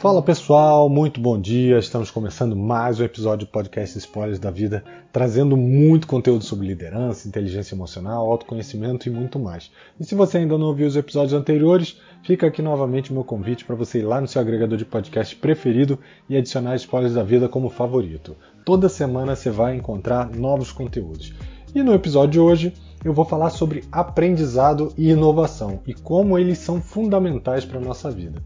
Fala pessoal, muito bom dia. Estamos começando mais um episódio do podcast Spoilers da Vida, trazendo muito conteúdo sobre liderança, inteligência emocional, autoconhecimento e muito mais. E se você ainda não ouviu os episódios anteriores, fica aqui novamente o meu convite para você ir lá no seu agregador de podcast preferido e adicionar Spoilers da Vida como favorito. Toda semana você vai encontrar novos conteúdos. E no episódio de hoje eu vou falar sobre aprendizado e inovação e como eles são fundamentais para a nossa vida.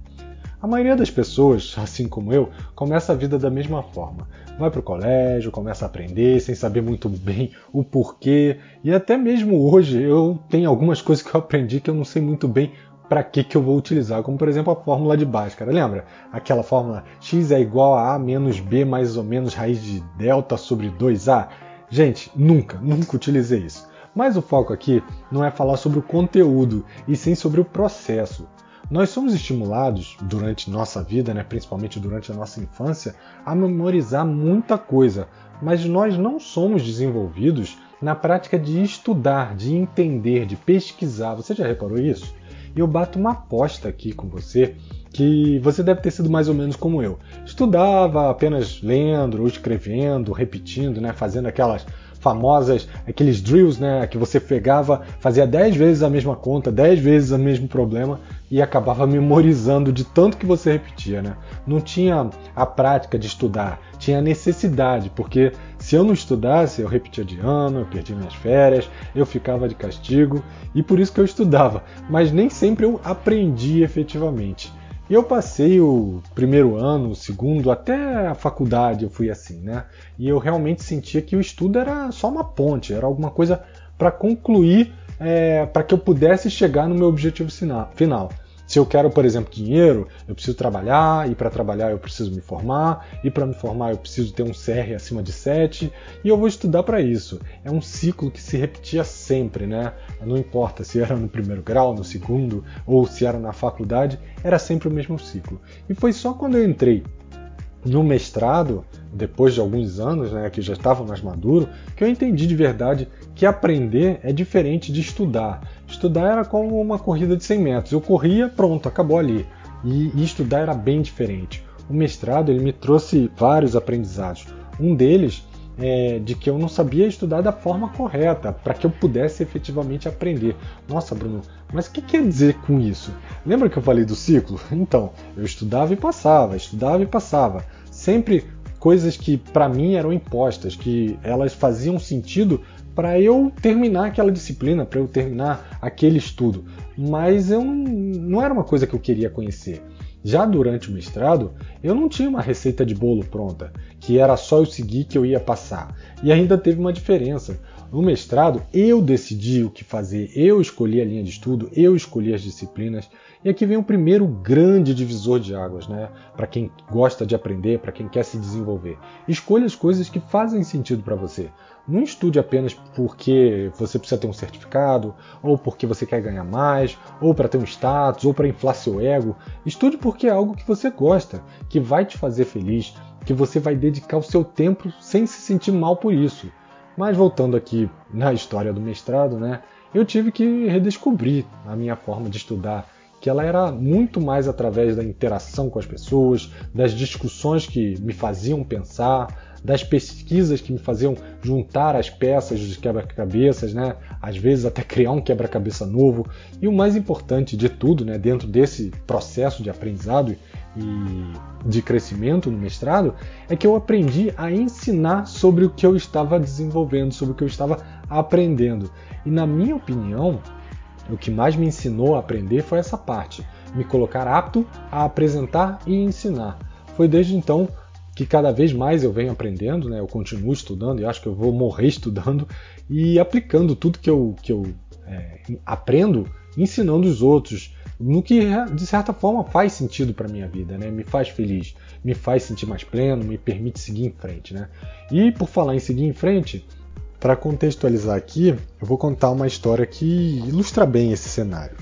A maioria das pessoas, assim como eu, começa a vida da mesma forma. Vai para o colégio, começa a aprender sem saber muito bem o porquê, e até mesmo hoje eu tenho algumas coisas que eu aprendi que eu não sei muito bem para que, que eu vou utilizar, como por exemplo a fórmula de Bhaskara. Lembra? Aquela fórmula x é igual a a menos b mais ou menos raiz de delta sobre 2a? Gente, nunca, nunca utilizei isso. Mas o foco aqui não é falar sobre o conteúdo, e sim sobre o processo. Nós somos estimulados durante nossa vida, né, principalmente durante a nossa infância, a memorizar muita coisa, mas nós não somos desenvolvidos na prática de estudar, de entender, de pesquisar. Você já reparou isso? Eu bato uma aposta aqui com você que você deve ter sido mais ou menos como eu. Estudava apenas lendo ou escrevendo, repetindo, né, fazendo aquelas famosas, aqueles drills, né, que você pegava, fazia 10 vezes a mesma conta, 10 vezes o mesmo problema e acabava memorizando de tanto que você repetia, né? Não tinha a prática de estudar, tinha a necessidade, porque se eu não estudasse, eu repetia de ano, eu perdia minhas férias, eu ficava de castigo, e por isso que eu estudava, mas nem sempre eu aprendi efetivamente. E eu passei o primeiro ano, o segundo, até a faculdade eu fui assim, né? E eu realmente sentia que o estudo era só uma ponte, era alguma coisa para concluir, é, para que eu pudesse chegar no meu objetivo final. Se eu quero, por exemplo, dinheiro, eu preciso trabalhar, e para trabalhar eu preciso me formar, e para me formar eu preciso ter um CR acima de 7, e eu vou estudar para isso. É um ciclo que se repetia sempre, né? Não importa se era no primeiro grau, no segundo, ou se era na faculdade, era sempre o mesmo ciclo. E foi só quando eu entrei no mestrado, depois de alguns anos, né, que já estava mais maduro, que eu entendi de verdade que aprender é diferente de estudar. Estudar era como uma corrida de 100 metros. Eu corria, pronto, acabou ali. E, e estudar era bem diferente. O mestrado ele me trouxe vários aprendizados. Um deles é de que eu não sabia estudar da forma correta, para que eu pudesse efetivamente aprender. Nossa, Bruno, mas o que quer dizer com isso? Lembra que eu falei do ciclo? Então, eu estudava e passava, estudava e passava. Sempre coisas que para mim eram impostas, que elas faziam sentido para eu terminar aquela disciplina, para eu terminar aquele estudo. Mas eu não, não era uma coisa que eu queria conhecer. Já durante o mestrado, eu não tinha uma receita de bolo pronta, que era só eu seguir que eu ia passar. E ainda teve uma diferença. No mestrado, eu decidi o que fazer, eu escolhi a linha de estudo, eu escolhi as disciplinas. E aqui vem o primeiro grande divisor de águas, né? Para quem gosta de aprender, para quem quer se desenvolver. Escolha as coisas que fazem sentido para você. Não estude apenas porque você precisa ter um certificado, ou porque você quer ganhar mais, ou para ter um status, ou para inflar seu ego. Estude porque é algo que você gosta, que vai te fazer feliz, que você vai dedicar o seu tempo sem se sentir mal por isso. Mas voltando aqui na história do mestrado, né, eu tive que redescobrir a minha forma de estudar, que ela era muito mais através da interação com as pessoas, das discussões que me faziam pensar, das pesquisas que me faziam juntar as peças dos quebra-cabeças, né? às vezes até criar um quebra-cabeça novo. E o mais importante de tudo, né? dentro desse processo de aprendizado e de crescimento no mestrado, é que eu aprendi a ensinar sobre o que eu estava desenvolvendo, sobre o que eu estava aprendendo. E na minha opinião, o que mais me ensinou a aprender foi essa parte, me colocar apto a apresentar e ensinar. Foi desde então que cada vez mais eu venho aprendendo, né? eu continuo estudando e acho que eu vou morrer estudando e aplicando tudo que eu, que eu é, aprendo, ensinando os outros, no que de certa forma faz sentido para minha vida, né? me faz feliz, me faz sentir mais pleno, me permite seguir em frente. Né? E por falar em seguir em frente, para contextualizar aqui, eu vou contar uma história que ilustra bem esse cenário.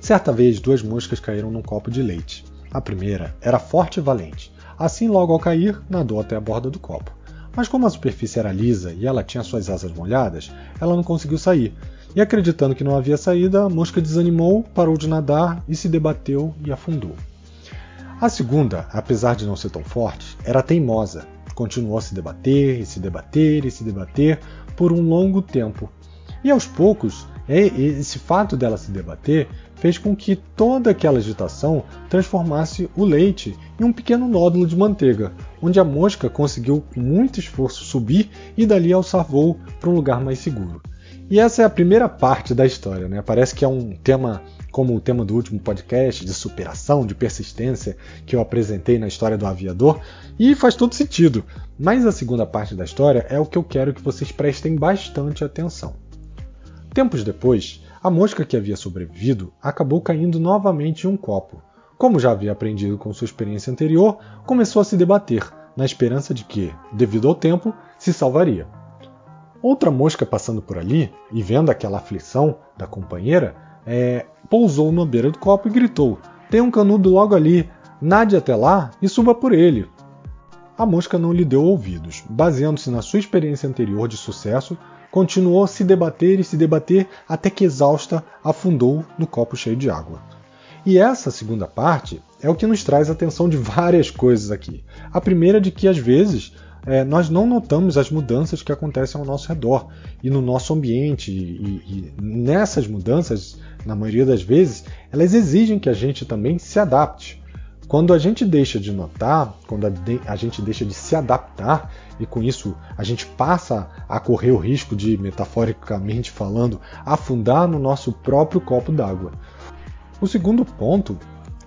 Certa vez, duas moscas caíram num copo de leite. A primeira era forte e valente, Assim, logo ao cair, nadou até a borda do copo. Mas como a superfície era lisa e ela tinha suas asas molhadas, ela não conseguiu sair. E acreditando que não havia saída, a mosca desanimou, parou de nadar e se debateu e afundou. A segunda, apesar de não ser tão forte, era teimosa. Continuou a se debater e se debater e se debater por um longo tempo. E aos poucos, esse fato dela se debater fez com que toda aquela agitação transformasse o leite em um pequeno nódulo de manteiga, onde a mosca conseguiu com muito esforço subir e dali alçar voo para um lugar mais seguro. E essa é a primeira parte da história, né? Parece que é um tema como o tema do último podcast, de superação, de persistência, que eu apresentei na história do aviador, e faz todo sentido. Mas a segunda parte da história é o que eu quero que vocês prestem bastante atenção. Tempos depois, a mosca que havia sobrevivido acabou caindo novamente em um copo. Como já havia aprendido com sua experiência anterior, começou a se debater, na esperança de que, devido ao tempo, se salvaria. Outra mosca passando por ali e vendo aquela aflição da companheira, é, pousou na beira do copo e gritou: Tem um canudo logo ali, nade até lá e suba por ele. A mosca não lhe deu ouvidos. Baseando-se na sua experiência anterior de sucesso, continuou a se debater e se debater até que exausta afundou no copo cheio de água. E essa segunda parte é o que nos traz atenção de várias coisas aqui. A primeira de que às vezes é, nós não notamos as mudanças que acontecem ao nosso redor e no nosso ambiente. E, e, nessas mudanças, na maioria das vezes, elas exigem que a gente também se adapte. Quando a gente deixa de notar, quando a, gente deixa de se adaptar, e com isso a gente passa a correr o risco de, metaforicamente falando, afundar no nosso próprio copo d'água. O segundo ponto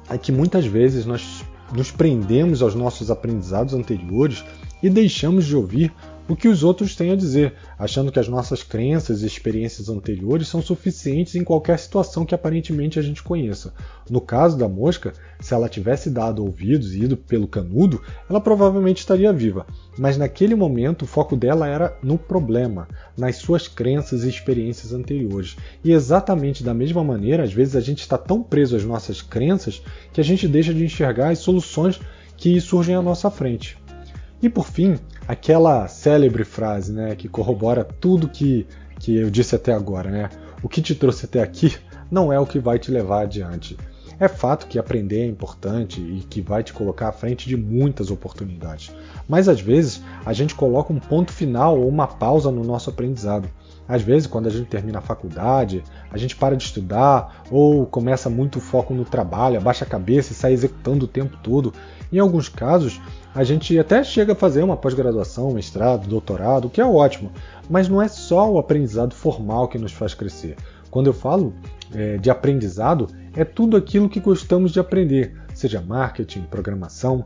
é que muitas vezes nós nos prendemos aos nossos aprendizados anteriores e deixamos de ouvir o que os outros têm a dizer, achando que as nossas crenças e experiências anteriores são suficientes em qualquer situação que aparentemente a gente conheça. No caso da mosca, se ela tivesse dado ouvidos e ido pelo canudo, ela provavelmente estaria viva. Mas naquele momento o foco dela era no problema, nas suas crenças e experiências anteriores. E exatamente da mesma maneira, às vezes a gente está tão preso às nossas crenças que a gente deixa de enxergar as soluções que surgem à nossa frente. E por fim, aquela célebre frase né, que corrobora tudo que, que eu disse até agora, né? O que te trouxe até aqui não é o que vai te levar adiante. É fato que aprender é importante e que vai te colocar à frente de muitas oportunidades. Mas às vezes a gente coloca um ponto final ou uma pausa no nosso aprendizado. Às vezes, quando a gente termina a faculdade, a gente para de estudar ou começa muito foco no trabalho, abaixa a cabeça e sai executando o tempo todo. Em alguns casos, a gente até chega a fazer uma pós-graduação, mestrado, doutorado, o que é ótimo, mas não é só o aprendizado formal que nos faz crescer. Quando eu falo é, de aprendizado, é tudo aquilo que gostamos de aprender, seja marketing, programação,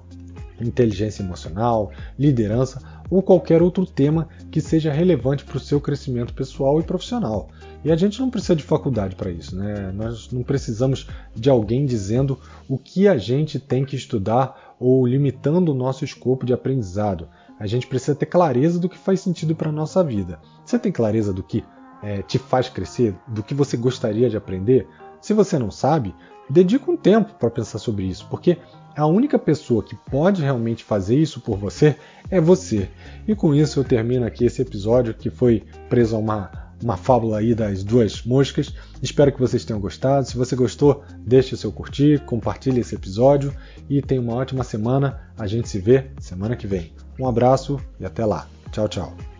inteligência emocional, liderança ou qualquer outro tema que seja relevante para o seu crescimento pessoal e profissional. E a gente não precisa de faculdade para isso, né? Nós não precisamos de alguém dizendo o que a gente tem que estudar ou limitando o nosso escopo de aprendizado. A gente precisa ter clareza do que faz sentido para a nossa vida. Você tem clareza do que é, te faz crescer, do que você gostaria de aprender? Se você não sabe, dedique um tempo para pensar sobre isso, porque a única pessoa que pode realmente fazer isso por você é você. E com isso eu termino aqui esse episódio que foi preso a uma, uma fábula aí das duas moscas. Espero que vocês tenham gostado. Se você gostou, deixe seu curtir, compartilhe esse episódio e tenha uma ótima semana. A gente se vê semana que vem. Um abraço e até lá. Tchau, tchau.